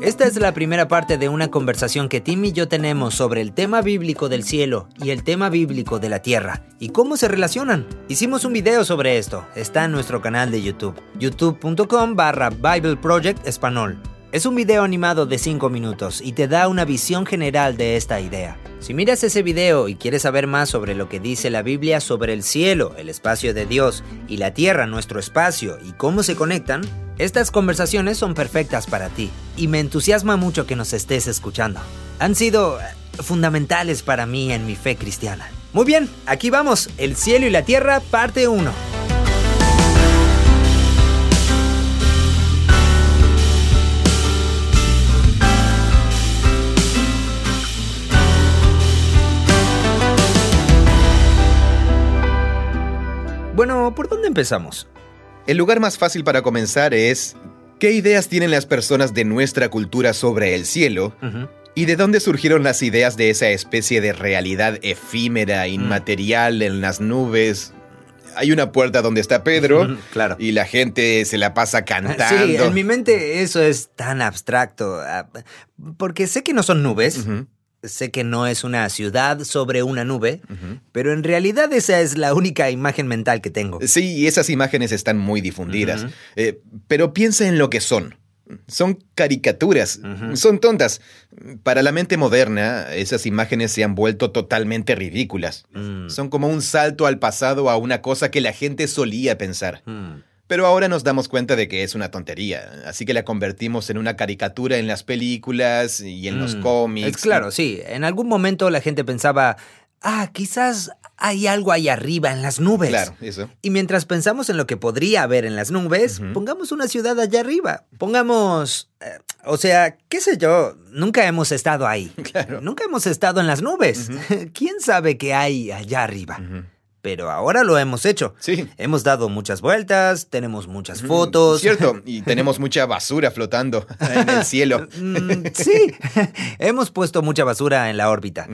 Esta es la primera parte de una conversación que Tim y yo tenemos sobre el tema bíblico del cielo y el tema bíblico de la tierra y cómo se relacionan. Hicimos un video sobre esto, está en nuestro canal de YouTube, youtube.com barra Bible Project. Es un video animado de 5 minutos y te da una visión general de esta idea. Si miras ese video y quieres saber más sobre lo que dice la Biblia sobre el cielo, el espacio de Dios, y la tierra, nuestro espacio, y cómo se conectan, estas conversaciones son perfectas para ti y me entusiasma mucho que nos estés escuchando. Han sido eh, fundamentales para mí en mi fe cristiana. Muy bien, aquí vamos, el cielo y la tierra, parte 1. Bueno, ¿por dónde empezamos? El lugar más fácil para comenzar es ¿qué ideas tienen las personas de nuestra cultura sobre el cielo? ¿Y de dónde surgieron las ideas de esa especie de realidad efímera, inmaterial en las nubes? Hay una puerta donde está Pedro Claro. y la gente se la pasa cantando. Sí, en mi mente eso es tan abstracto, ah, porque sé que no son nubes, sé que no es una ciudad sobre una nube, pero en realidad esa es la única imagen mental que tengo. Sí, y esas imágenes están muy difundidas. Eh, pero piensa en lo que son. Son caricaturas, son tontas. Para la mente moderna, esas imágenes se han vuelto totalmente ridículas. Mm, Son como un salto al pasado a una cosa que la gente solía pensar. Pero ahora nos damos cuenta de que es una tontería, así que la convertimos en una caricatura en las películas y en los Mm. cómics. Es claro, sí. En algún momento la gente pensaba, ah, quizás hay algo ahí arriba en las nubes. Claro, eso. Y mientras pensamos en lo que podría haber en las nubes, pongamos una ciudad allá arriba. Pongamos, eh, o sea, qué sé yo, nunca hemos estado ahí. Claro. Nunca hemos estado en las nubes. ¿Quién sabe qué hay allá arriba? Pero ahora lo hemos hecho. Sí. Hemos dado muchas vueltas, tenemos muchas fotos. Cierto, y tenemos mucha basura flotando en el cielo. Mm, sí, hemos puesto mucha basura en la órbita.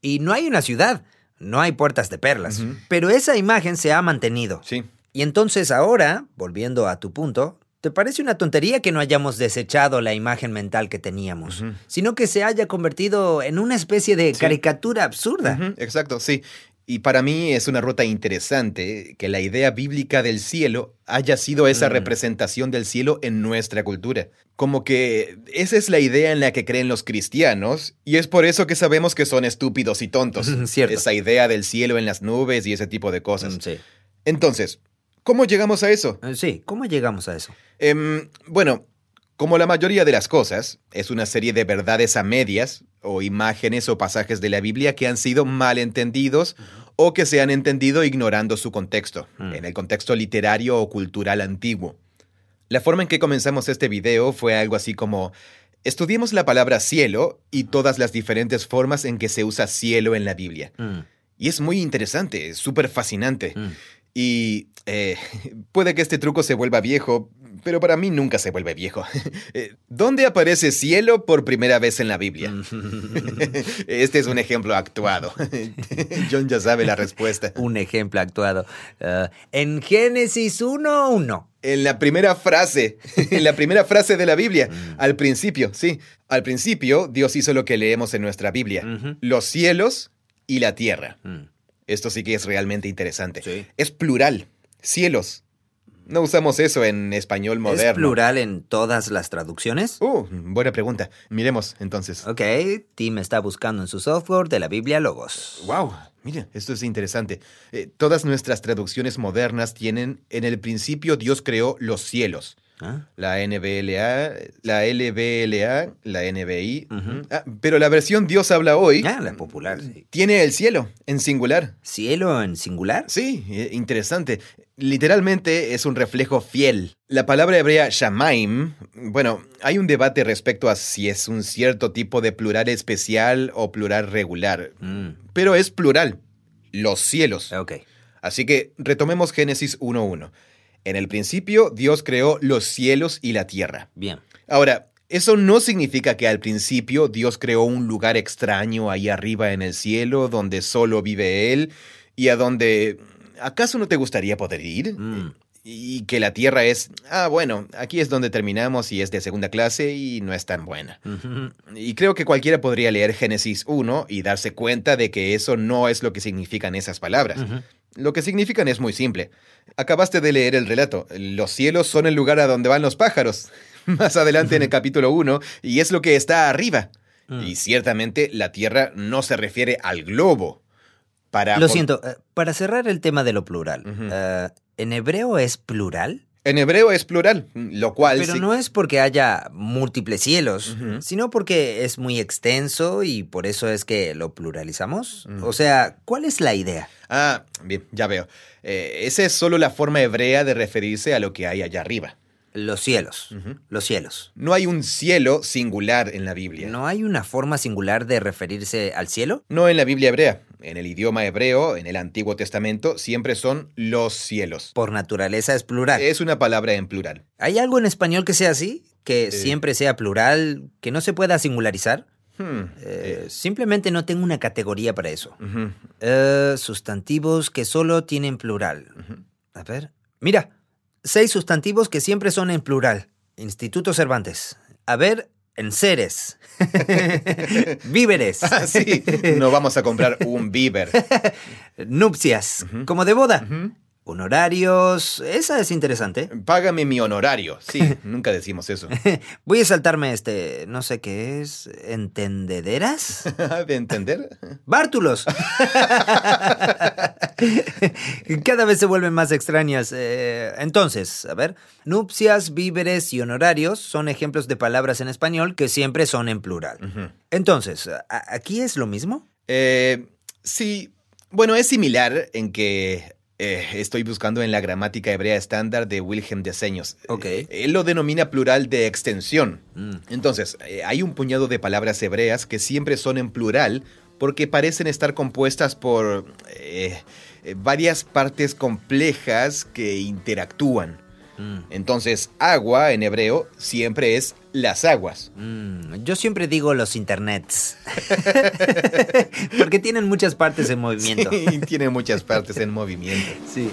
Y no hay una ciudad, no hay puertas de perlas. Pero esa imagen se ha mantenido. Sí. Y entonces ahora, volviendo a tu punto, ¿te parece una tontería que no hayamos desechado la imagen mental que teníamos, sino que se haya convertido en una especie de Sí. caricatura absurda? Exacto, sí. Y para mí es una ruta interesante que la idea bíblica del cielo haya sido esa Mm. representación del cielo en nuestra cultura. Como que esa es la idea en la que creen los cristianos y es por eso que sabemos que son estúpidos y tontos. Cierto. Esa idea del cielo en las nubes y ese tipo de cosas. Mm, Sí. Entonces, ¿cómo llegamos a eso? Eh, Sí, ¿cómo llegamos a eso? Em, bueno, como la mayoría de las cosas, es una serie de verdades a medias, o imágenes o pasajes de la Biblia que han sido mal entendidos o que se han entendido ignorando su contexto, Mm. en el contexto literario o cultural antiguo. La forma en que comenzamos este video fue algo así como, estudiemos la palabra cielo y todas las diferentes formas en que se usa cielo en la Biblia. Mm, Y es muy interesante, es súper fascinante. mm. Y eh, puede que este truco se vuelva viejo, pero para mí nunca se vuelve viejo. Eh, ¿Dónde aparece cielo por primera vez en la Biblia? Este es un ejemplo actuado. John ya sabe la respuesta. Un ejemplo actuado. Ah, en Génesis 1.1. En la primera frase, en la primera frase de la Biblia, Mm. al principio, sí. Al principio, Dios hizo lo que leemos en nuestra Biblia. Los cielos y la tierra. Mm, Esto sí que es realmente interesante. Sí. Es plural. Cielos. No usamos eso en español moderno. ¿Es plural en todas las traducciones? Uh, buena pregunta. Miremos entonces. Ok, Tim está buscando en su software de la Biblia Logos. Wow, mira, esto es interesante. Eh, todas nuestras traducciones modernas tienen en el principio Dios creó los cielos. Ah, La NBLA, la LBLA, la NBI. Ah, pero la versión Dios habla hoy Ah, la popular. sí. tiene el cielo en singular. ¿Cielo en singular? Sí, eh, interesante. Literalmente es un reflejo fiel. La palabra hebrea shamaim, bueno, hay un debate respecto a si es un cierto tipo de plural especial o plural regular, Mm, pero es plural, los cielos. ok. Así que retomemos Génesis 1.1. En el principio Dios creó los cielos y la tierra. Bien. Ahora, eso no significa que al principio Dios creó un lugar extraño ahí arriba en el cielo donde solo vive Él y a donde... ¿Acaso no te gustaría poder ir? Mm. y que la Tierra es, ah, bueno, aquí es donde terminamos y es de segunda clase y no es tan buena. Y creo que cualquiera podría leer Génesis 1 y darse cuenta de que eso no es lo que significan esas palabras. Lo que significan es muy simple. Acabaste de leer el relato. Los cielos son el lugar a donde van los pájaros. Más adelante en el capítulo 1, y es lo que está arriba. Mm. Y ciertamente la Tierra no se refiere al globo. Para lo siento, eh, para cerrar el tema de lo plural, eh, ¿en hebreo es plural? En hebreo es plural, lo cual... Pero no es porque haya múltiples cielos, sino porque es muy extenso y por eso es que lo pluralizamos. O sea, ¿cuál es la idea? Ah, bien, ya veo. Eh, esa es solo la forma hebrea de referirse a lo que hay allá arriba. Los cielos. Los cielos. No hay un cielo singular en la Biblia. ¿No hay una forma singular de referirse al cielo? No en la Biblia hebrea. En el idioma hebreo, en el Antiguo Testamento, siempre son los cielos. Por naturaleza es plural. Es una palabra en plural. ¿Hay algo en español que sea así? ¿Que eh. siempre sea plural? ¿Que no se pueda singularizar? Hmm, eh, eh. simplemente no tengo una categoría para eso. sustantivos que solo tienen plural. A ver. Mira, Seis sustantivos que siempre son en plural. Instituto Cervantes. A ver, enseres. Víveres. Ah, sí, no vamos a comprar un víver. Nupcias, como de boda. Honorarios, esa es interesante. Págame mi honorario. Sí, nunca decimos eso. Voy a saltarme este, no sé qué es, ¿entendederas? ¿De entender? Bártulos. Cada vez se vuelven más extrañas. Eh, entonces, a ver, nupcias, víveres y honorarios son ejemplos de palabras en español que siempre son en plural. Entonces, ¿aquí es lo mismo? Eh, sí, bueno, es similar en que eh, estoy buscando en la gramática hebrea estándar de Wilhelm de Seños. Ok. él lo denomina plural de extensión. Mm. Entonces, eh, hay un puñado de palabras hebreas que siempre son en plural porque parecen estar compuestas por eh, varias partes complejas que interactúan. Mm. Entonces, agua en hebreo siempre es las aguas. Mm, yo siempre digo los internets. Porque tienen muchas partes en movimiento. Sí, tiene muchas partes en movimiento. Sí.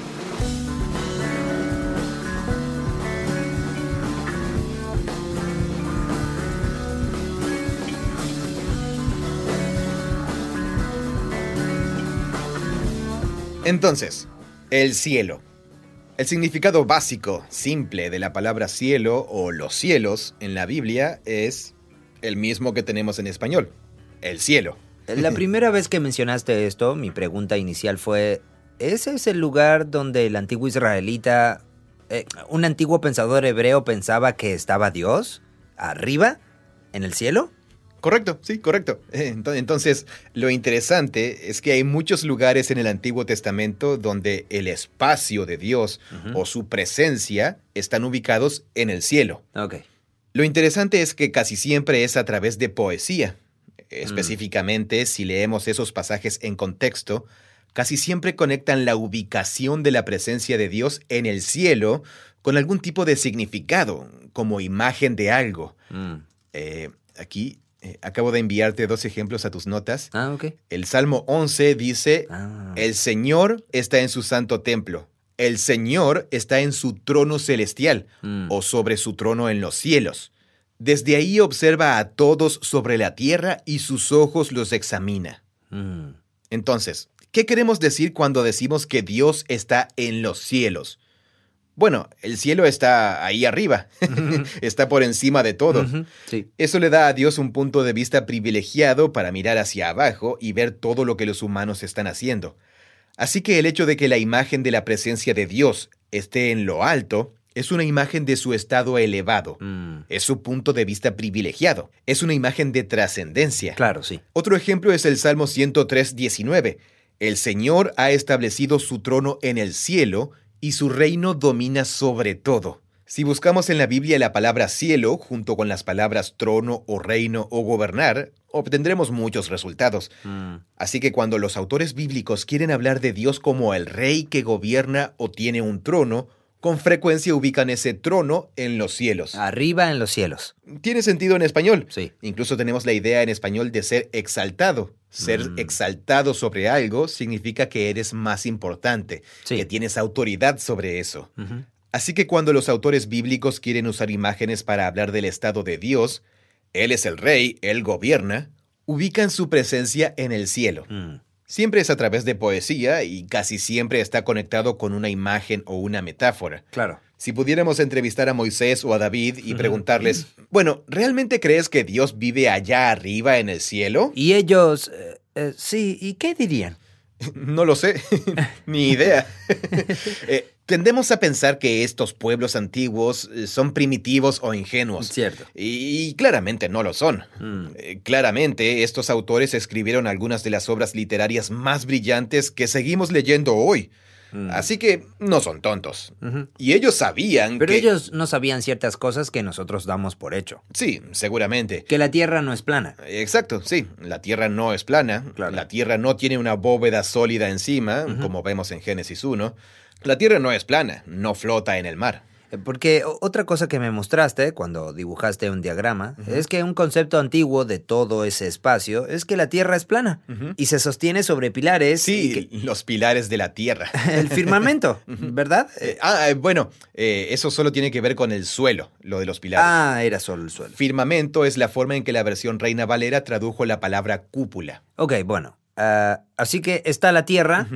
Entonces, el cielo. El significado básico, simple de la palabra cielo o los cielos en la Biblia es el mismo que tenemos en español, el cielo. La primera vez que mencionaste esto, mi pregunta inicial fue, ¿ese es el lugar donde el antiguo israelita, eh, un antiguo pensador hebreo pensaba que estaba Dios? ¿Arriba? ¿En el cielo? Correcto, sí, correcto. Entonces, lo interesante es que hay muchos lugares en el Antiguo Testamento donde el espacio de Dios o su presencia están ubicados en el cielo. Okay. Lo interesante es que casi siempre es a través de poesía. Específicamente, si leemos esos pasajes en contexto, casi siempre conectan la ubicación de la presencia de Dios en el cielo con algún tipo de significado, como imagen de algo. Mm. Eh, aquí eh, acabo de enviarte dos ejemplos a tus notas. Ah, ok. El Salmo 11 dice, ah. el Señor está en su santo templo. El Señor está en su trono celestial mm. o sobre su trono en los cielos. Desde ahí observa a todos sobre la tierra y sus ojos los examina. Mm. Entonces, ¿qué queremos decir cuando decimos que Dios está en los cielos? Bueno, el cielo está ahí arriba, está por encima de todo. Eso le da a Dios un punto de vista privilegiado para mirar hacia abajo y ver todo lo que los humanos están haciendo. Así que el hecho de que la imagen de la presencia de Dios esté en lo alto es una imagen de su estado elevado. Mm. Es su punto de vista privilegiado. Es una imagen de trascendencia. Claro, sí. Otro ejemplo es el Salmo 103, 19. El Señor ha establecido su trono en el cielo y su reino domina sobre todo. Si buscamos en la Biblia la palabra cielo junto con las palabras trono o reino o gobernar, obtendremos muchos resultados. Mm. Así que cuando los autores bíblicos quieren hablar de Dios como el rey que gobierna o tiene un trono, con frecuencia ubican ese trono en los cielos. Arriba en los cielos. Tiene sentido en español. Sí. Incluso tenemos la idea en español de ser exaltado. Ser mm. exaltado sobre algo significa que eres más importante, que tienes autoridad sobre eso. Así que cuando los autores bíblicos quieren usar imágenes para hablar del estado de Dios, Él es el rey, Él gobierna, ubican su presencia en el cielo. Mm, Siempre es a través de poesía y casi siempre está conectado con una imagen o una metáfora. claro. Si pudiéramos entrevistar a Moisés o a David y preguntarles, bueno, ¿realmente crees que Dios vive allá arriba en el cielo? Y ellos, eh, eh, sí, ¿y qué dirían? No lo sé, ni idea. Eh, tendemos a pensar que estos pueblos antiguos son primitivos o ingenuos. Cierto. Y, claramente no lo son. Mm, Eh, claramente, estos autores escribieron algunas de las obras literarias más brillantes que seguimos leyendo hoy. Mm. Así que no son tontos. Y ellos sabían Pero que... ellos no sabían ciertas cosas que nosotros damos por hecho. Sí, seguramente. Que la Tierra no es plana. Exacto, sí. La Tierra no es plana. Claro. La Tierra no tiene una bóveda sólida encima, como vemos en Génesis 1. La Tierra no es plana, no flota en el mar. Porque otra cosa que me mostraste cuando dibujaste un diagrama es que un concepto antiguo de todo ese espacio es que la Tierra es plana y se sostiene sobre pilares. Sí, que- los pilares de la Tierra. el firmamento, ¿verdad? Eh, ah, eh, bueno, eh, eso solo tiene que ver con el suelo, lo de los pilares. ah, era solo el suelo. Firmamento es la forma en que la versión Reina Valera tradujo la palabra cúpula. Ok, bueno. ah, así que está la Tierra,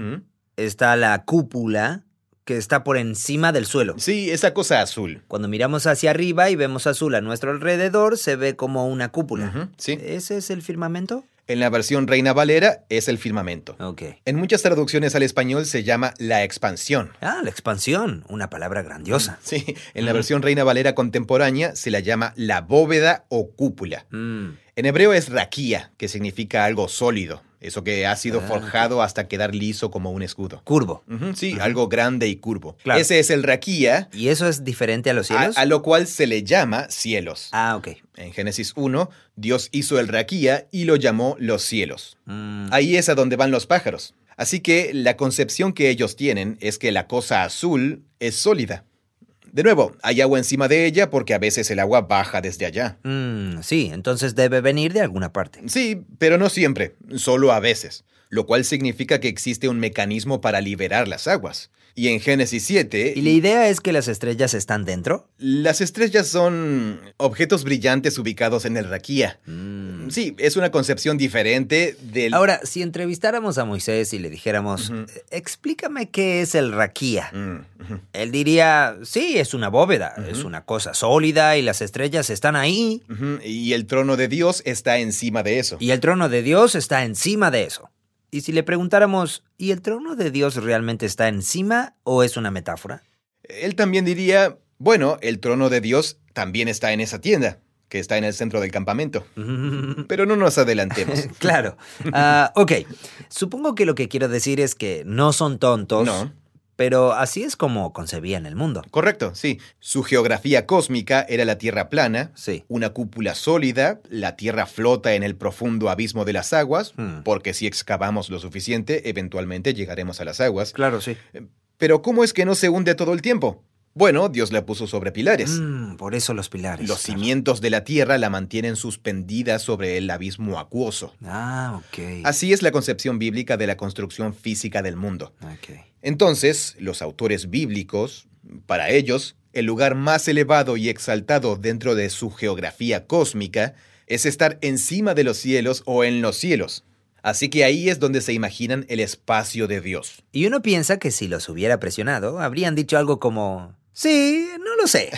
está la cúpula que está por encima del suelo. Sí, esa cosa azul. Cuando miramos hacia arriba y vemos azul a nuestro alrededor, se ve como una cúpula. Sí. ¿Ese es el firmamento? En la versión Reina Valera es el firmamento. En muchas traducciones al español se llama la expansión. Ah, la expansión, una palabra grandiosa. Sí, en la versión Reina Valera contemporánea se la llama la bóveda o cúpula. Mm, En hebreo es raquía, que significa algo sólido, eso que ha sido Ah, forjado hasta quedar liso como un escudo. curvo. Sí, algo grande y curvo. Claro. Ese es el raquía, ¿Y eso es diferente a los a, cielos? a lo cual se le llama cielos. Ah, ok. En Génesis 1, Dios hizo el raquía y lo llamó los cielos. Mm, Ahí es a donde van los pájaros. Así que la concepción que ellos tienen es que la cosa azul es sólida. De nuevo, hay agua encima de ella porque a veces el agua baja desde allá. mm, sí, entonces debe venir de alguna parte. Sí, pero no siempre, solo a veces, lo cual significa que existe un mecanismo para liberar las aguas. Y en Génesis 7, ¿Y la idea es que las estrellas están dentro? las estrellas son objetos brillantes ubicados en el raquía. Mm. Sí, es una concepción diferente del... Ahora, si entrevistáramos a Moisés y le dijéramos. "Eh, explícame qué es el raquía, Mm, él diría, sí, es una bóveda, es una cosa sólida y las estrellas están ahí Y el trono de Dios está encima de eso. y el trono de Dios está encima de eso. Y si le preguntáramos, ¿y el trono de Dios realmente está encima o es una metáfora? Él también diría, bueno, el trono de Dios también está en esa tienda, que está en el centro del campamento. Pero no nos adelantemos. claro. Ah, ok, supongo que lo que quiero decir es que no son tontos, No. Pero así es como concebían el mundo. Correcto, sí. Su geografía cósmica era la Tierra plana, Sí. una cúpula sólida, la Tierra flota en el profundo abismo de las aguas, Hmm. porque si excavamos lo suficiente, eventualmente llegaremos a las aguas. Claro, sí. Pero ¿cómo es que no se hunde todo el tiempo? Bueno, Dios la puso sobre pilares. Mm, por eso los pilares. Los claro. cimientos de la Tierra la mantienen suspendida sobre el abismo acuoso. Ah, ok. Así es la concepción bíblica de la construcción física del mundo. Ok. Entonces, los autores bíblicos, para ellos, el lugar más elevado y exaltado dentro de su geografía cósmica es estar encima de los cielos o en los cielos. Así que ahí es donde se imaginan el espacio de Dios. Y uno piensa que si los hubiera presionado, habrían dicho algo como... Sí, no lo sé.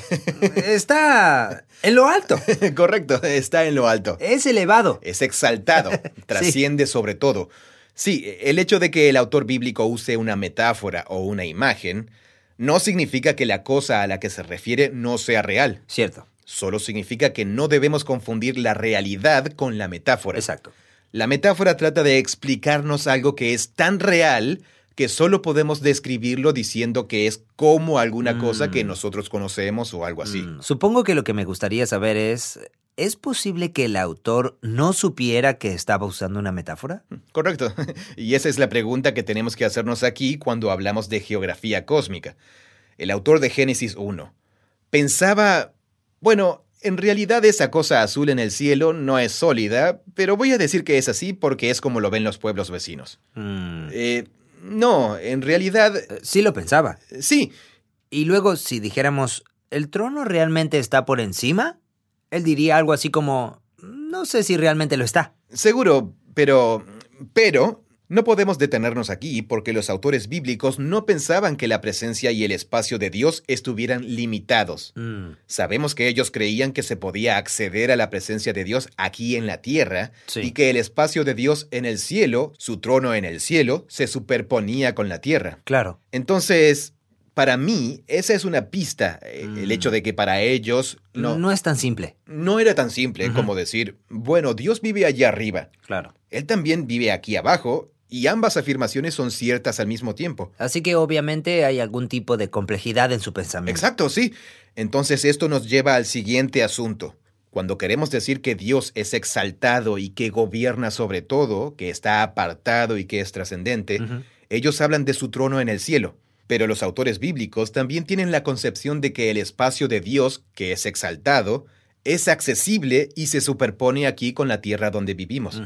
Está en lo alto. Correcto, está en lo alto. Es elevado. Es exaltado, trasciende sobre todo. Sí, el hecho de que el autor bíblico use una metáfora o una imagen no significa que la cosa a la que se refiere no sea real. Cierto. Solo significa que no debemos confundir la realidad con la metáfora. Exacto. La metáfora trata de explicarnos algo que es tan real que solo podemos describirlo diciendo que es como alguna cosa que Mm. nosotros conocemos o algo así. Mm, Supongo que lo que me gustaría saber es... ¿Es posible que el autor no supiera que estaba usando una metáfora? Correcto. Y esa es la pregunta que tenemos que hacernos aquí cuando hablamos de geografía cósmica. El autor de Génesis 1 pensaba, bueno, en realidad esa cosa azul en el cielo no es sólida, pero voy a decir que es así porque es como lo ven los pueblos vecinos. Mm, Eh, no, en realidad eh, sí lo pensaba. sí. Y luego, si dijéramos, ¿el trono realmente está por encima? Él diría algo así como, no sé si realmente lo está. Seguro, pero... Pero no podemos detenernos aquí porque los autores bíblicos no pensaban que la presencia y el espacio de Dios estuvieran limitados. Mm, Sabemos que ellos creían que se podía acceder a la presencia de Dios aquí en la tierra Sí. y que el espacio de Dios en el cielo, su trono en el cielo, se superponía con la tierra. claro. Entonces, para mí, esa es una pista, eh, Mm. el hecho de que para ellos no, No, es tan simple. no era tan simple como decir, bueno, Dios vive allá arriba, Claro. Él también vive aquí abajo, y ambas afirmaciones son ciertas al mismo tiempo. Así que obviamente hay algún tipo de complejidad en su pensamiento. Exacto, sí. Entonces esto nos lleva al siguiente asunto. Cuando queremos decir que Dios es exaltado y que gobierna sobre todo, que está apartado y que es trascendente, ellos hablan de su trono en el cielo. Pero los autores bíblicos también tienen la concepción de que el espacio de Dios, que es exaltado, es accesible y se superpone aquí con la tierra donde vivimos.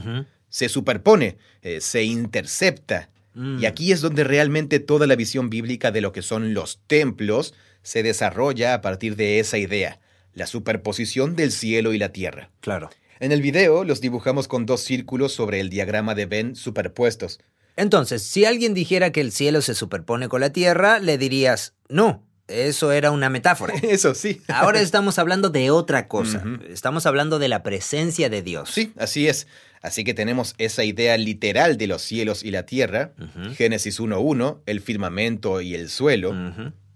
Se superpone, eh, se intercepta. Mm. Y aquí es donde realmente toda la visión bíblica de lo que son los templos se desarrolla a partir de esa idea, la superposición del cielo y la tierra. Claro. En el video los dibujamos con dos círculos sobre el diagrama de Venn superpuestos. Entonces, si alguien dijera que el cielo se superpone con la tierra, le dirías, no, eso era una metáfora. Eso sí. Ahora estamos hablando de otra cosa. Estamos hablando de la presencia de Dios. Sí, así es. Así que tenemos esa idea literal de los cielos y la tierra. Génesis 1.1, el firmamento y el suelo,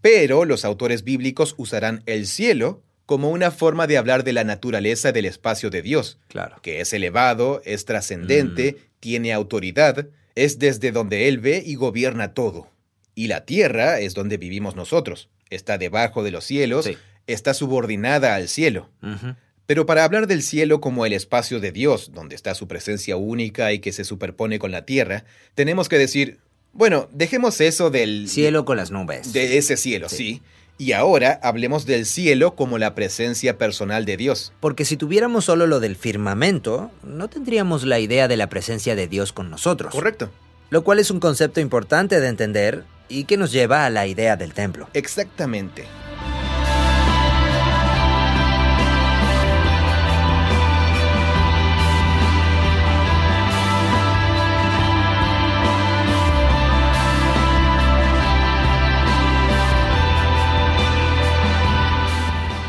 pero los autores bíblicos usarán el cielo como una forma de hablar de la naturaleza del espacio de Dios, Claro. que es elevado, es trascendente, tiene autoridad, es desde donde Él ve y gobierna todo. Y la tierra es donde vivimos nosotros, está debajo de los cielos, Sí. está subordinada al cielo. Pero para hablar del cielo como el espacio de Dios, donde está su presencia única y que se superpone con la tierra, tenemos que decir, bueno, dejemos eso del Cielo con las nubes. de ese cielo, Sí. sí. Y ahora hablemos del cielo como la presencia personal de Dios. Porque si tuviéramos solo lo del firmamento, no tendríamos la idea de la presencia de Dios con nosotros. Correcto. Lo cual es un concepto importante de entender y que nos lleva a la idea del templo. Exactamente.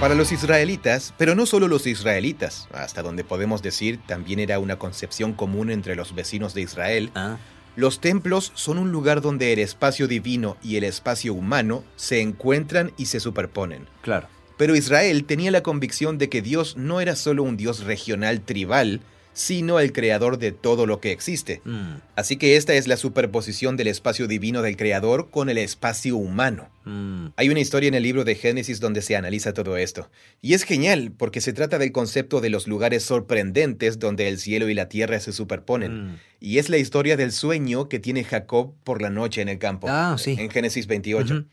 Para los israelitas, pero no solo los israelitas, hasta donde podemos decir también era una concepción común entre los vecinos de Israel, Ah, los templos son un lugar donde el espacio divino y el espacio humano se encuentran y se superponen. claro. Pero Israel tenía la convicción de que Dios no era solo un Dios regional tribal, sino el creador de todo lo que existe. Mm, Así que esta es la superposición del espacio divino del creador con el espacio humano. mm, Hay una historia en el libro de Génesis donde se analiza todo esto. Y es genial porque se trata del concepto de los lugares sorprendentes donde el cielo y la tierra se superponen. mm. Y es la historia del sueño que tiene Jacob por la noche en el campo. Ah, sí. En Génesis 28. Ujú.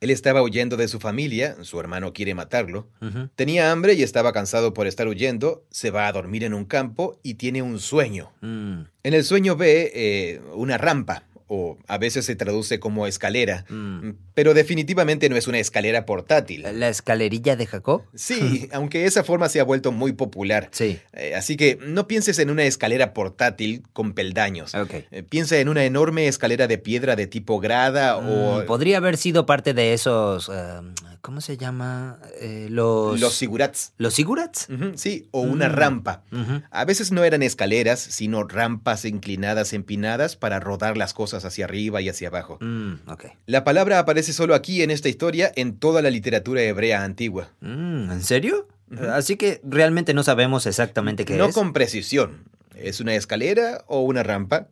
Él estaba huyendo de su familia, su hermano quiere matarlo. Tenía hambre y estaba cansado por estar huyendo, se va a dormir en un campo y tiene un sueño. Mm, En el sueño ve eh, una rampa, o a veces se traduce como escalera, mm. pero definitivamente no es una escalera portátil. ¿La escalerilla de Jacob? Sí, aunque esa forma se ha vuelto muy popular. Sí. Eh, así que no pienses en una escalera portátil con peldaños. Ok. Eh, Piensa en una enorme escalera de piedra de tipo grada o Mm, podría haber sido parte de esos. eh, ¿Cómo se llama? Eh, los. los sigurats. ¿Los sigurats? Sí, o una Mm. rampa. A veces no eran escaleras, sino rampas inclinadas, empinadas para rodar las cosas hacia arriba y hacia abajo. Mm. La palabra aparece solo aquí en esta historia en toda la literatura hebrea antigua. Mm, ¿En serio? Así que realmente no sabemos exactamente qué no es. con precisión. ¿Es una escalera o una rampa?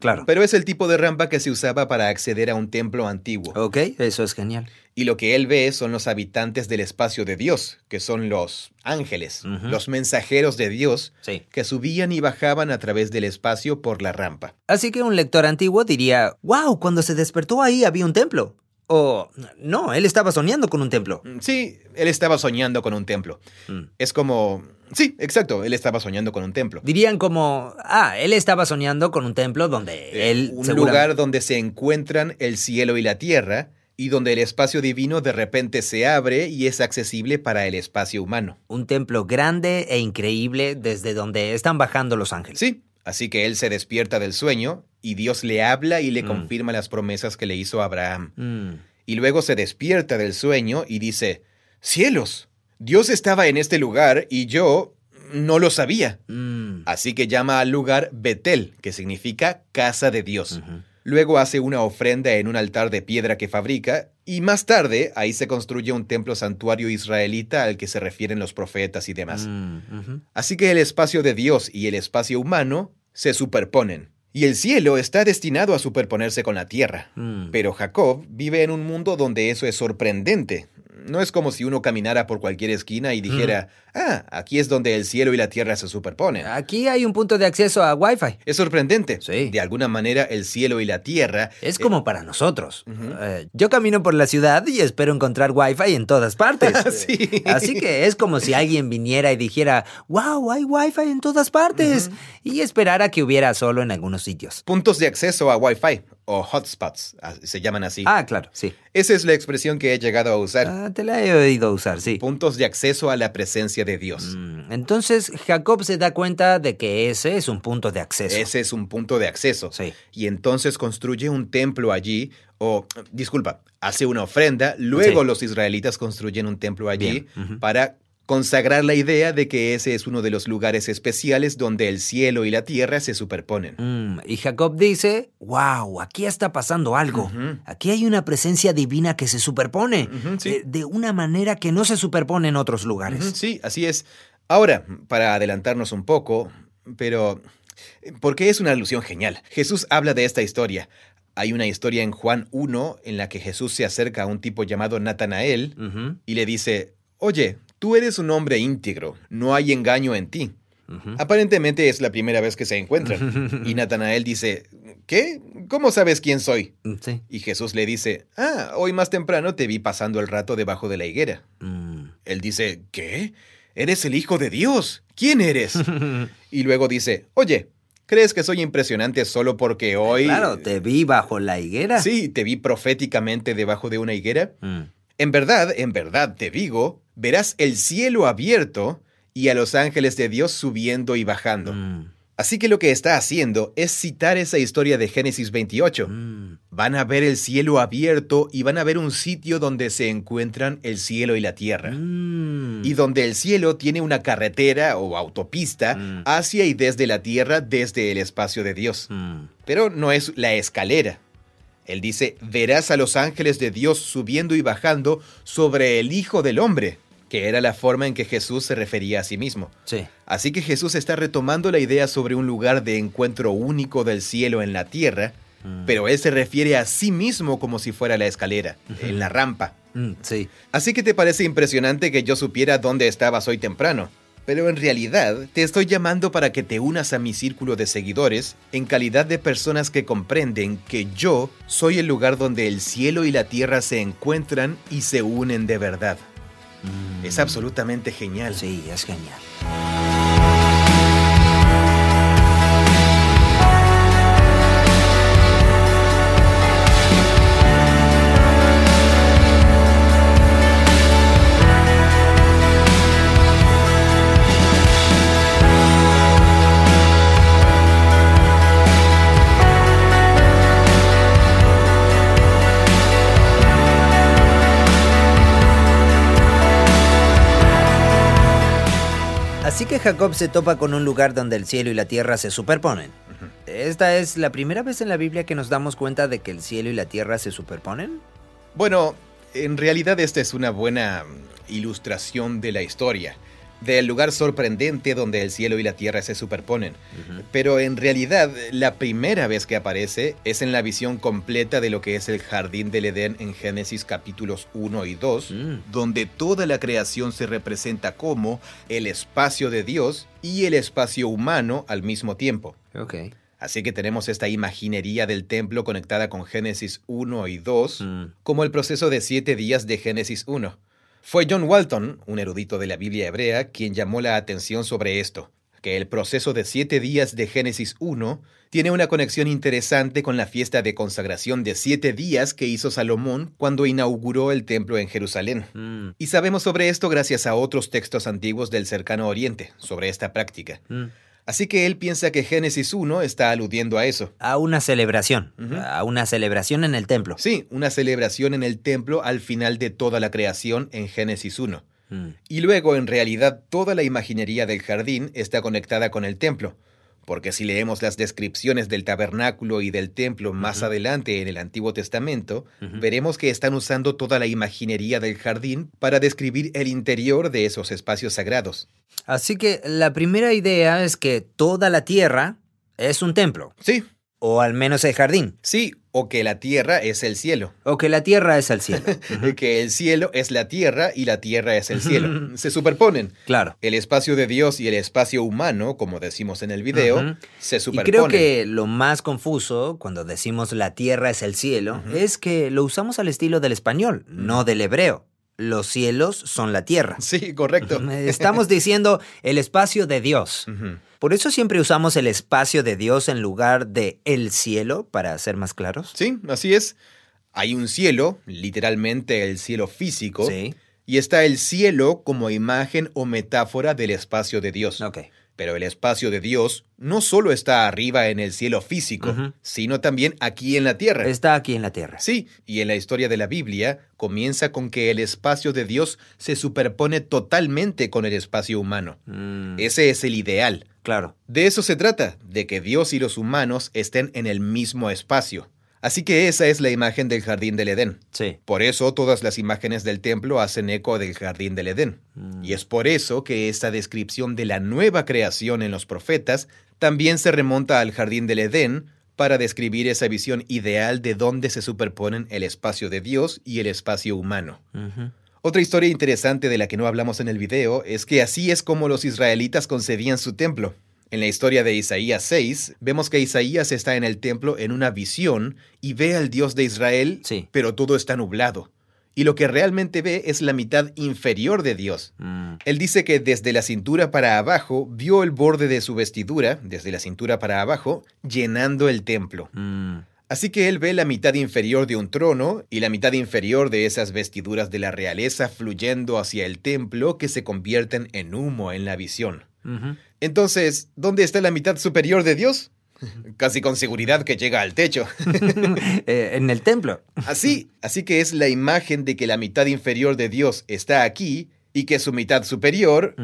Claro. Pero es el tipo de rampa que se usaba para acceder a un templo antiguo. Ok, eso es genial. Y lo que él ve son los habitantes del espacio de Dios, que son los ángeles, los mensajeros de Dios, Sí. que subían y bajaban a través del espacio por la rampa. Así que un lector antiguo diría, wow, cuando se despertó ahí había un templo. O, no, él estaba soñando con un templo. Mm, Sí, él estaba soñando con un templo. Mm. Es como... Sí, exacto, él estaba soñando con un templo. Dirían como, ah, él estaba soñando con un templo donde Eh, él... un lugar donde se encuentran el cielo y la tierra, y donde el espacio divino de repente se abre y es accesible para el espacio humano. Un templo grande e increíble desde donde están bajando los ángeles. Sí, así que él se despierta del sueño y Dios le habla y le Mm. confirma las promesas que le hizo a Abraham. Mm, Y luego se despierta del sueño y dice, cielos, Dios estaba en este lugar y yo no lo sabía. mm, Así que llama al lugar Betel, que significa casa de Dios. Luego hace una ofrenda en un altar de piedra que fabrica, y más tarde ahí se construye un templo santuario israelita al que se refieren los profetas y demás. Mm. Así que el espacio de Dios y el espacio humano se superponen. Y el cielo está destinado a superponerse con la tierra. Mm. Pero Jacob vive en un mundo donde eso es sorprendente. No es como si uno caminara por cualquier esquina y dijera, ah, aquí es donde el cielo y la tierra se superponen. Aquí hay un punto de acceso a Wi-Fi. Es sorprendente. Sí. De alguna manera el cielo y la tierra... Es eh, como para nosotros. Eh, yo camino por la ciudad y espero encontrar Wi-Fi en todas partes. Sí. Así que es como si alguien viniera y dijera, wow, hay Wi-Fi en todas partes. Y esperara que hubiera solo en algunos sitios. puntos de acceso a Wi-Fi o hotspots, se llaman así. Ah, claro, sí. Esa es la expresión que he llegado a usar. Ah, te la he oído usar, sí. Puntos de acceso a la presencia de Dios. Mm, Entonces Jacob se da cuenta de que ese es un punto de acceso. Ese es un punto de acceso. Sí. Y entonces construye un templo allí, o, disculpa, hace una ofrenda, luego Sí. los israelitas construyen un templo allí Bien, ujú. para consagrar la idea de que ese es uno de los lugares especiales donde el cielo y la tierra se superponen. Mm, y Jacob dice, wow, aquí está pasando algo. Aquí hay una presencia divina que se superpone sí. eh, de una manera que no se superpone en otros lugares. Sí, así es. Ahora, para adelantarnos un poco, pero... ¿Por qué es una alusión genial? Jesús habla de esta historia. Hay una historia en Juan 1 en la que Jesús se acerca a un tipo llamado Natanael y le dice, Oye, tú eres un hombre íntegro, no hay engaño en ti. Aparentemente es la primera vez que se encuentran. Y Natanael dice, ¿qué? ¿Cómo sabes quién soy? Mm, Sí. Y Jesús le dice, ah, hoy más temprano te vi pasando el rato debajo de la higuera. Mm. Él dice, ¿qué? Eres el Hijo de Dios. ¿Quién eres? y luego dice, oye, ¿crees que soy impresionante solo porque hoy... Claro, te vi bajo la higuera. Sí, te vi proféticamente debajo de una higuera. Mm. En verdad, en verdad te digo, verás el cielo abierto y a los ángeles de Dios subiendo y bajando. Mm. Así que lo que está haciendo es citar esa historia de Génesis 28. Mm. Van a ver el cielo abierto y van a ver un sitio donde se encuentran el cielo y la tierra. Mm. Y donde el cielo tiene una carretera o autopista Mm. hacia y desde la tierra, desde el espacio de Dios. Pero no es la escalera. Él dice, verás a los ángeles de Dios subiendo y bajando sobre el Hijo del Hombre, que era la forma en que Jesús se refería a sí mismo. Sí. Así que Jesús está retomando la idea sobre un lugar de encuentro único del cielo en la tierra, Mm. pero él se refiere a sí mismo como si fuera la escalera, en la rampa. Mm, Sí. Así que te parece impresionante que yo supiera dónde estabas hoy temprano. Pero en realidad te estoy llamando para que te unas a mi círculo de seguidores en calidad de personas que comprenden que yo soy el lugar donde el cielo y la tierra se encuentran y se unen de verdad. Es absolutamente genial. Sí, es genial. Así que Jacob se topa con un lugar donde el cielo y la tierra se superponen. ¿Esta es la primera vez en la Biblia que nos damos cuenta de que el cielo y la tierra se superponen? Bueno, en realidad esta es una buena ilustración de la historia, del lugar sorprendente donde el cielo y la tierra se superponen. Pero en realidad la primera vez que aparece es en la visión completa de lo que es el jardín del Edén en Génesis capítulos 1 y 2, Mm. donde toda la creación se representa como el espacio de Dios y el espacio humano al mismo tiempo. Así que tenemos esta imaginería del templo conectada con Génesis 1 y 2, Mm. como el proceso de siete días de Génesis 1. Fue John Walton, un erudito de la Biblia hebrea, quien llamó la atención sobre esto. que el proceso de siete días de Génesis 1 tiene una conexión interesante con la fiesta de consagración de siete días que hizo Salomón cuando inauguró el templo en Jerusalén. Mm, Y sabemos sobre esto gracias a otros textos antiguos del cercano oriente, sobre esta práctica. mm. Así que él piensa que Génesis 1 está aludiendo a eso. A una celebración. A una celebración en el templo. Sí, una celebración en el templo al final de toda la creación en Génesis 1. Mm, Y luego, en realidad, toda la imaginería del jardín está conectada con el templo. Porque si leemos las descripciones del tabernáculo y del templo más adelante en el Antiguo Testamento, veremos que están usando toda la imaginería del jardín para describir el interior de esos espacios sagrados. Así que la primera idea es que toda la tierra es un templo. Sí, O al menos el jardín. sí, o que la tierra es el cielo. O que la tierra es el cielo. Que el cielo es la tierra y la tierra es el cielo. Se superponen. Claro. El espacio de Dios y el espacio humano, como decimos en el video, se Y superponen. creo que lo más confuso cuando decimos la tierra es el cielo es que lo usamos al estilo del español, no del hebreo. Los cielos son la tierra. Sí, correcto. Estamos diciendo el espacio de Dios. Por eso siempre usamos el espacio de Dios en lugar de el cielo, para ser más claros. Sí, así es. Hay un cielo, literalmente el cielo físico, Sí. y está el cielo como imagen o metáfora del espacio de Dios. Ok. Pero el espacio de Dios no solo está arriba en el cielo físico, sino también aquí en la tierra. Está aquí en la tierra. Sí, y en la historia de la Biblia comienza con que el espacio de Dios se superpone totalmente con el espacio humano. Mm, Ese es el ideal. Claro. De eso se trata, de que Dios y los humanos estén en el mismo espacio. Así que esa es la imagen del jardín del Edén. Sí. Por eso todas las imágenes del templo hacen eco del jardín del Edén. Mm. Y es por eso que esta descripción de la nueva creación en los profetas también se remonta al jardín del Edén para describir esa visión ideal de dónde se superponen el espacio de Dios y el espacio humano. Otra historia interesante de la que no hablamos en el video es que así es como los israelitas concebían su templo. En la historia de Isaías 6, vemos que Isaías está en el templo en una visión y ve al Dios de Israel, Sí. pero todo está nublado. Y lo que realmente ve es la mitad inferior de Dios. Mm, Él dice que desde la cintura para abajo vio el borde de su vestidura, desde la cintura para abajo, llenando el templo. mm. Así que él ve la mitad inferior de un trono y la mitad inferior de esas vestiduras de la realeza fluyendo hacia el templo que se convierten en humo en la visión. Entonces, ¿dónde está la mitad superior de Dios? Casi con seguridad que llega al techo. Eh, en el templo. Así, así que es la imagen de que la mitad inferior de Dios está aquí y que su mitad superior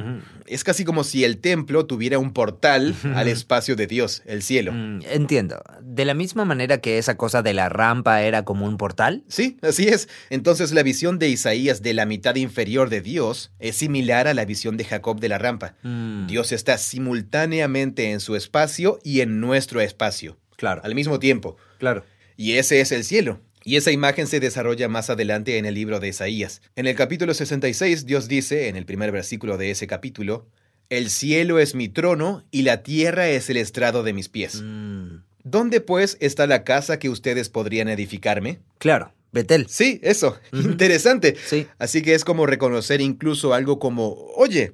es casi como si el templo tuviera un portal al espacio de Dios, el cielo. Mm, entiendo. De la misma manera que esa cosa de la rampa era como un portal. Sí, así es. Entonces la visión de Isaías de la mitad inferior de Dios es similar a la visión de Jacob de la rampa. Mm, Dios está simultáneamente en su espacio y en nuestro espacio, Claro. al mismo tiempo. Claro. Y ese es el cielo. Y esa imagen se desarrolla más adelante en el libro de Isaías. En el capítulo 66, Dios dice, en el primer versículo de ese capítulo, El cielo es mi trono y la tierra es el estrado de mis pies. Mm, ¿Dónde pues está la casa que ustedes podrían edificarme? claro. Betel. Sí, eso. Interesante. Sí. Así que es como reconocer incluso algo como, oye,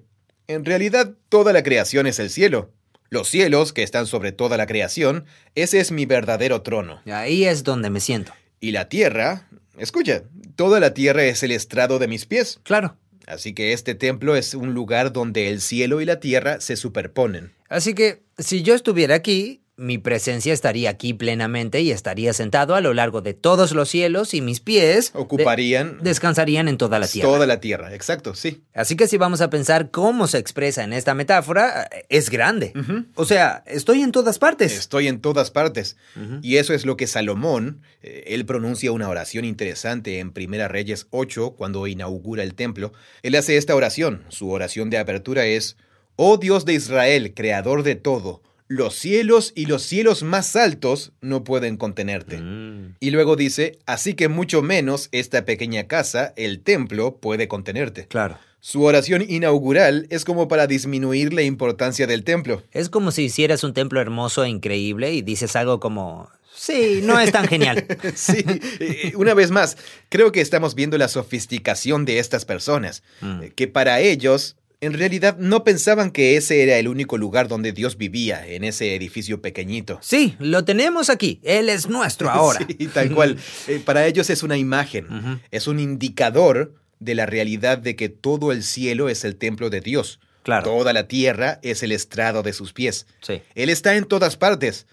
en realidad toda la creación es el cielo. Los cielos, que están sobre toda la creación, ese es mi verdadero trono. Ahí es donde me siento. Y la tierra, escucha, toda la tierra es el estrado de mis pies. Claro. Así que este templo es un lugar donde el cielo y la tierra se superponen. Así que si yo estuviera aquí, mi presencia estaría aquí plenamente y estaría sentado a lo largo de todos los cielos y mis pies de- Ocuparían descansarían en toda la tierra. toda la tierra, exacto, sí. Así que si vamos a pensar cómo se expresa en esta metáfora, eh, es grande. O sea, estoy en todas partes. Estoy en todas partes. Y eso es lo que Salomón, eh, él pronuncia una oración interesante en Primera Reyes 8 cuando inaugura el templo. Él hace esta oración. Su oración de apertura es, Oh Dios de Israel, creador de todo, los cielos y los cielos más altos no pueden contenerte. Mm. Y luego dice, así que mucho menos esta pequeña casa, el templo, puede contenerte. Claro. Su oración inaugural es como para disminuir la importancia del templo. Es como si hicieras un templo hermoso e increíble y dices algo como, sí, no es tan genial. Sí, eh, una vez más, creo que estamos viendo la sofisticación de estas personas, Mm. que para ellos, En realidad no pensaban que ese era el único lugar donde Dios vivía, en ese edificio pequeñito. Sí, lo tenemos aquí. Él es nuestro ahora. sí, tal cual. Eh, para ellos es una imagen, es un indicador de la realidad de que todo el cielo es el templo de Dios. Claro. Toda la tierra es el estrado de sus pies. Sí. Él está en todas partes,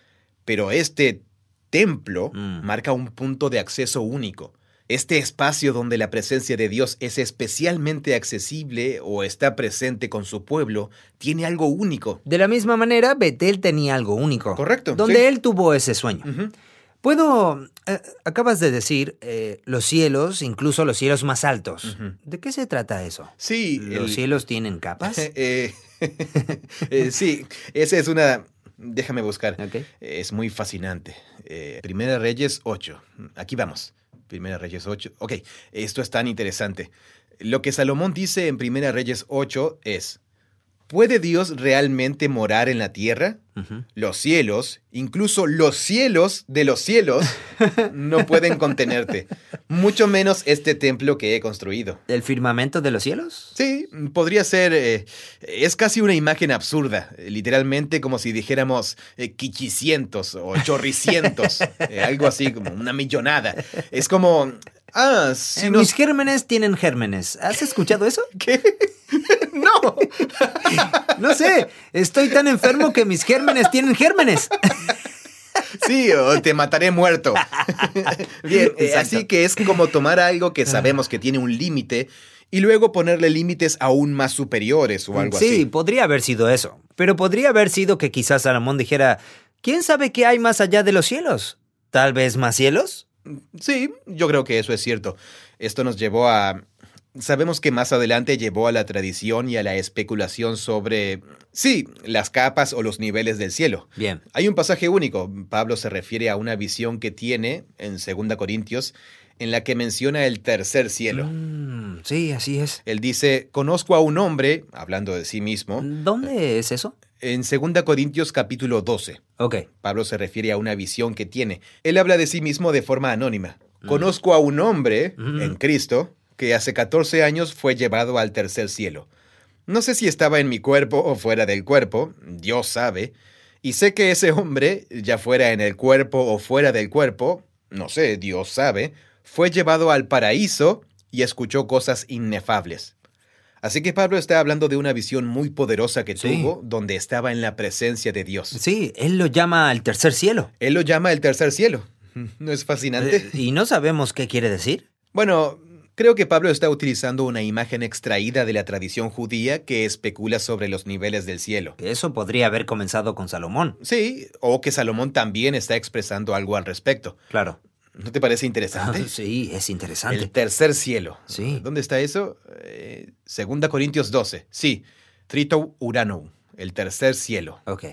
pero este templo Mm. marca un punto de acceso único. Este espacio donde la presencia de Dios es especialmente accesible o está presente con su pueblo tiene algo único. De la misma manera, Betel tenía algo único. Correcto, Donde sí. él tuvo ese sueño. Puedo... eh, acabas de decir eh, los cielos, incluso los cielos más altos. ¿De qué se trata eso? Sí, ¿Los el- cielos tienen capas? Eh, sí, esa es una... Déjame buscar. Es muy fascinante. Primera Reyes 8. Aquí vamos. Primera Reyes 8. Ok, esto es tan interesante. Lo que Salomón dice en Primera Reyes 8 es, ¿puede Dios realmente morar en la tierra? Los cielos, incluso los cielos de los cielos, no pueden contenerte. Mucho menos este templo que he construido. ¿El firmamento de los cielos? Sí, podría ser. eh, es casi una imagen absurda. Literalmente como si dijéramos eh, quichicientos o chorricientos. eh, algo así, como una millonada. Es como. Ah, si Eh, nos. Mis gérmenes tienen gérmenes. ¿Has escuchado eso? ¿Qué? no. No sé. Estoy tan enfermo que mis gérmenes tienen gérmenes. Sí, o te mataré muerto. Bien, eh, así que es como tomar algo que sabemos que tiene un límite y luego ponerle límites aún más superiores o algo sí, así. podría haber sido eso. Pero podría haber sido que quizás Salomón dijera, ¿quién sabe qué hay más allá de los cielos? ¿Tal vez más cielos? Sí, yo creo que eso es cierto. Esto nos llevó a... Sabemos que más adelante llevó a la tradición y a la especulación sobre, sí, las capas o los niveles del cielo. Bien. Hay un pasaje único. Pablo se refiere a una visión que tiene en 2 Corintios en la que menciona el tercer cielo. Mm, sí, así es. Él dice, conozco a un hombre, hablando de sí mismo, ¿Dónde es eso? En 2 Corintios capítulo 12. Ok. Pablo se refiere a una visión que tiene. Él habla de sí mismo de forma anónima. Conozco a un hombre Mm. en Cristo que hace 14 años fue llevado al tercer cielo. No sé si estaba en mi cuerpo o fuera del cuerpo, Dios sabe, y sé que ese hombre, ya fuera en el cuerpo o fuera del cuerpo, no sé, Dios sabe, fue llevado al paraíso y escuchó cosas inefables. Así que Pablo está hablando de una visión muy poderosa que Sí. tuvo, donde estaba en la presencia de Dios. Sí, él lo llama al tercer cielo. Él lo llama el tercer cielo. ¿No es fascinante? Eh, y no sabemos qué quiere decir. Bueno, creo que Pablo está utilizando una imagen extraída de la tradición judía que especula sobre los niveles del cielo. Eso podría haber comenzado con Salomón. Sí, o que Salomón también está expresando algo al respecto. Claro. ¿No te parece interesante? Sí, es interesante. El tercer cielo. Sí. ¿Dónde está eso? Eh, Segunda Corintios 12. Sí, Trito Urano, el tercer cielo. Ok.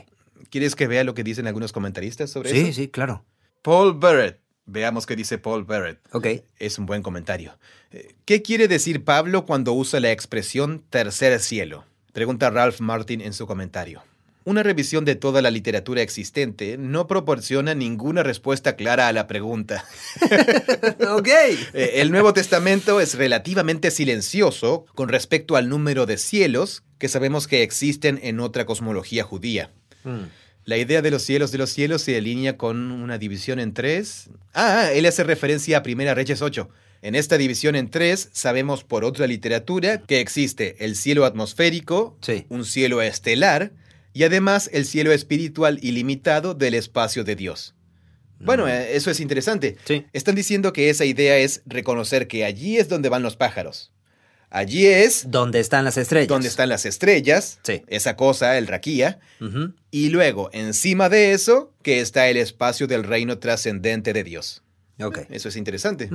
¿Quieres que vea lo que dicen algunos comentaristas sobre Sí, eso? sí, claro. Paul Barrett. Veamos qué dice Paul Barrett. Ok. Es un buen comentario. Eh, ¿Qué quiere decir Pablo cuando usa la expresión tercer cielo? Pregunta Ralph Martin en su comentario. Una revisión de toda la literatura existente no proporciona ninguna respuesta clara a la pregunta. ok. Eh, El Nuevo Testamento es relativamente silencioso con respecto al número de cielos que sabemos que existen en otra cosmología judía. Mm. La idea de los cielos de los cielos se alinea con una división en tres. Ah, ah, él hace referencia a Primera Reyes 8. En esta división en tres sabemos por otra literatura que existe el cielo atmosférico, Sí. un cielo estelar y además el cielo espiritual ilimitado del espacio de Dios. Bueno, eh, eso es interesante. Sí. Están diciendo que esa idea es reconocer que allí es donde van los pájaros. Allí es ¿Dónde están las estrellas? donde están las estrellas, Sí. esa cosa, el raquía, y luego, encima de eso, que está el espacio del reino trascendente de Dios. Ok. Eso es interesante.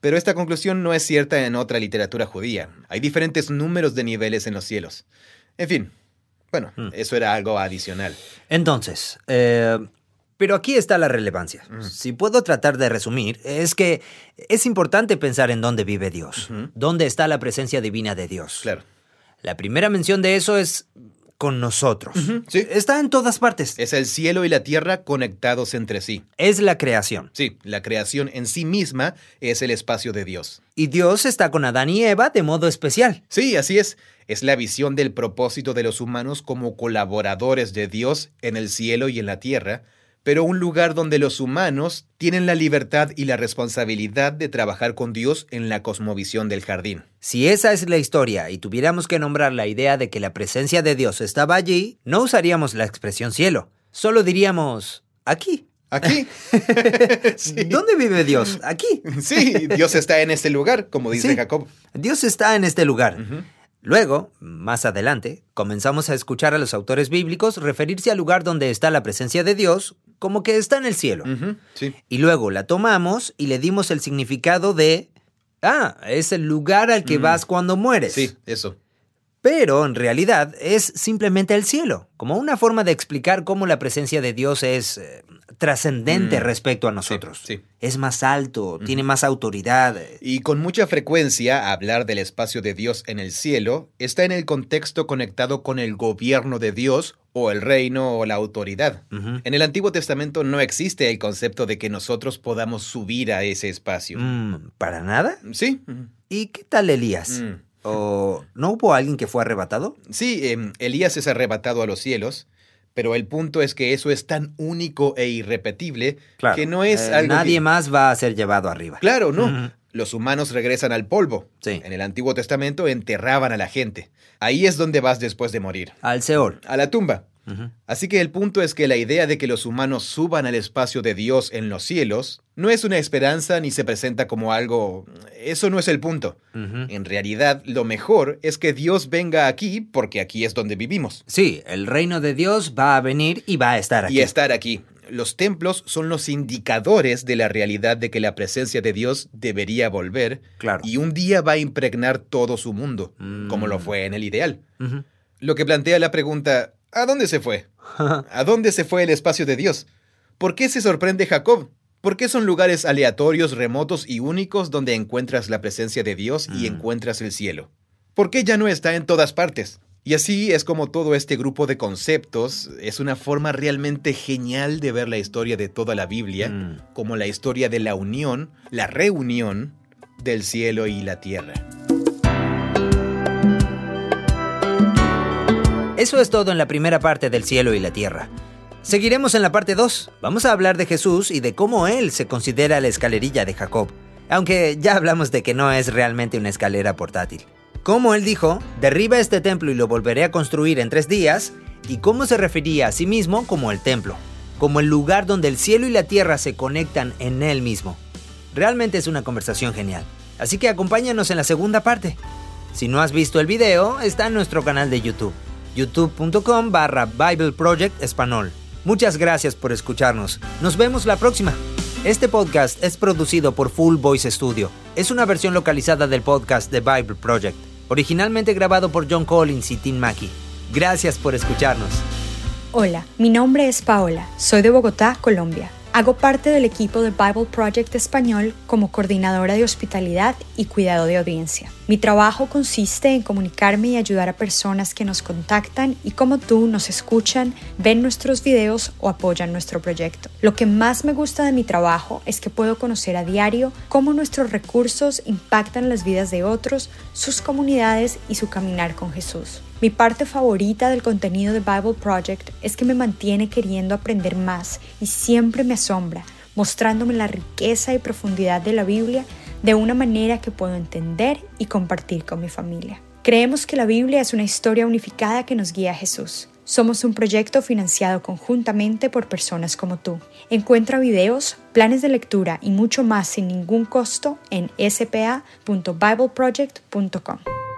Pero esta conclusión no es cierta en otra literatura judía. Hay diferentes números de niveles en los cielos. En fin, bueno, Mm. eso era algo adicional. Entonces, eh, pero aquí está la relevancia. Mm. Si puedo tratar de resumir, es que es importante pensar en dónde vive Dios, dónde está la presencia divina de Dios. Claro. La primera mención de eso es con nosotros. sí. Está en todas partes. Es el cielo y la tierra conectados entre sí. Es la creación. Sí, la creación en sí misma es el espacio de Dios. Y Dios está con Adán y Eva de modo especial. Sí, así es. Es la visión del propósito de los humanos como colaboradores de Dios en el cielo y en la tierra, pero un lugar donde los humanos tienen la libertad y la responsabilidad de trabajar con Dios en la cosmovisión del jardín. Si esa es la historia y tuviéramos que nombrar la idea de que la presencia de Dios estaba allí, no usaríamos la expresión cielo, solo diríamos aquí. Aquí. Sí. ¿Dónde vive Dios? Aquí. Sí, Dios está en este lugar, como dice Sí. Jacob. Dios está en este lugar. Luego, más adelante, comenzamos a escuchar a los autores bíblicos referirse al lugar donde está la presencia de Dios como que está en el cielo. Sí. Y luego la tomamos y le dimos el significado de, ah, es el lugar al que Mm. vas cuando mueres. Sí, eso. Pero en realidad es simplemente el cielo, como una forma de explicar cómo la presencia de Dios es eh, trascendente Mm. respecto a nosotros. sí. Es más alto, tiene más autoridad. Y con mucha frecuencia hablar del espacio de Dios en el cielo está en el contexto conectado con el gobierno de Dios o el reino o la autoridad. En el Antiguo Testamento no existe el concepto de que nosotros podamos subir a ese espacio. Mm, ¿Para nada? Sí. ¿Y qué tal Elías? Mm. ¿O no hubo alguien que fue arrebatado? Sí, em, Elías es arrebatado a los cielos, pero el punto es que eso es tan único e irrepetible que no es Eh, algo Nadie que- más va a ser llevado arriba. Claro, no. Los humanos regresan al polvo. Sí. En el Antiguo Testamento enterraban a la gente. Ahí es donde vas después de morir. Al Seol. A la tumba. Así que el punto es que la idea de que los humanos suban al espacio de Dios en los cielos no es una esperanza ni se presenta como algo... Eso no es el punto. En realidad, lo mejor es que Dios venga aquí porque aquí es donde vivimos. Sí, el reino de Dios va a venir y va a estar aquí. Y estar aquí. Los templos son los indicadores de la realidad de que la presencia de Dios debería volver Claro. y un día va a impregnar todo su mundo, Mm. como lo fue en el ideal. Lo que plantea la pregunta, ¿a dónde se fue? ¿A dónde se fue el espacio de Dios? ¿Por qué se sorprende Jacob? ¿Por qué son lugares aleatorios, remotos y únicos donde encuentras la presencia de Dios y Mm. encuentras el cielo? ¿Por qué ya no está en todas partes? Y así es como todo este grupo de conceptos es una forma realmente genial de ver la historia de toda la Biblia, Mm. como la historia de la unión, la reunión del cielo y la tierra. Eso es todo en la primera parte del cielo y la tierra. Seguiremos en la parte 2. Vamos a hablar de Jesús y de cómo él se considera la escalerilla de Jacob. Aunque ya hablamos de que no es realmente una escalera portátil. Como él dijo, derriba este templo y lo volveré a construir en tres días, y cómo se refería a sí mismo como el templo, como el lugar donde el cielo y la tierra se conectan en él mismo. Realmente es una conversación genial. Así que acompáñanos en la segunda parte. Si no has visto el video, está en nuestro canal de YouTube, youtube.com barra Bible Project. Muchas gracias por escucharnos. Nos vemos la próxima. Este podcast es producido por Full Voice Studio. Es una versión localizada del podcast de Bible Project, originalmente grabado por John Collins y Tim Mackey. Gracias por escucharnos. Hola, mi nombre es Paola, soy de Bogotá, Colombia. Hago parte del equipo de Bible Project Español como coordinadora de hospitalidad y cuidado de audiencia. Mi trabajo consiste en comunicarme y ayudar a personas que nos contactan y como tú nos escuchan, ven nuestros videos o apoyan nuestro proyecto. Lo que más me gusta de mi trabajo es que puedo conocer a diario cómo nuestros recursos impactan las vidas de otros, sus comunidades y su caminar con Jesús. Mi parte favorita del contenido de Bible Project es que me mantiene queriendo aprender más y siempre me asombra, mostrándome la riqueza y profundidad de la Biblia de una manera que puedo entender y compartir con mi familia. Creemos que la Biblia es una historia unificada que nos guía a Jesús. Somos un proyecto financiado conjuntamente por personas como tú. Encuentra videos, planes de lectura y mucho más sin ningún costo en spa.bibleproject.com.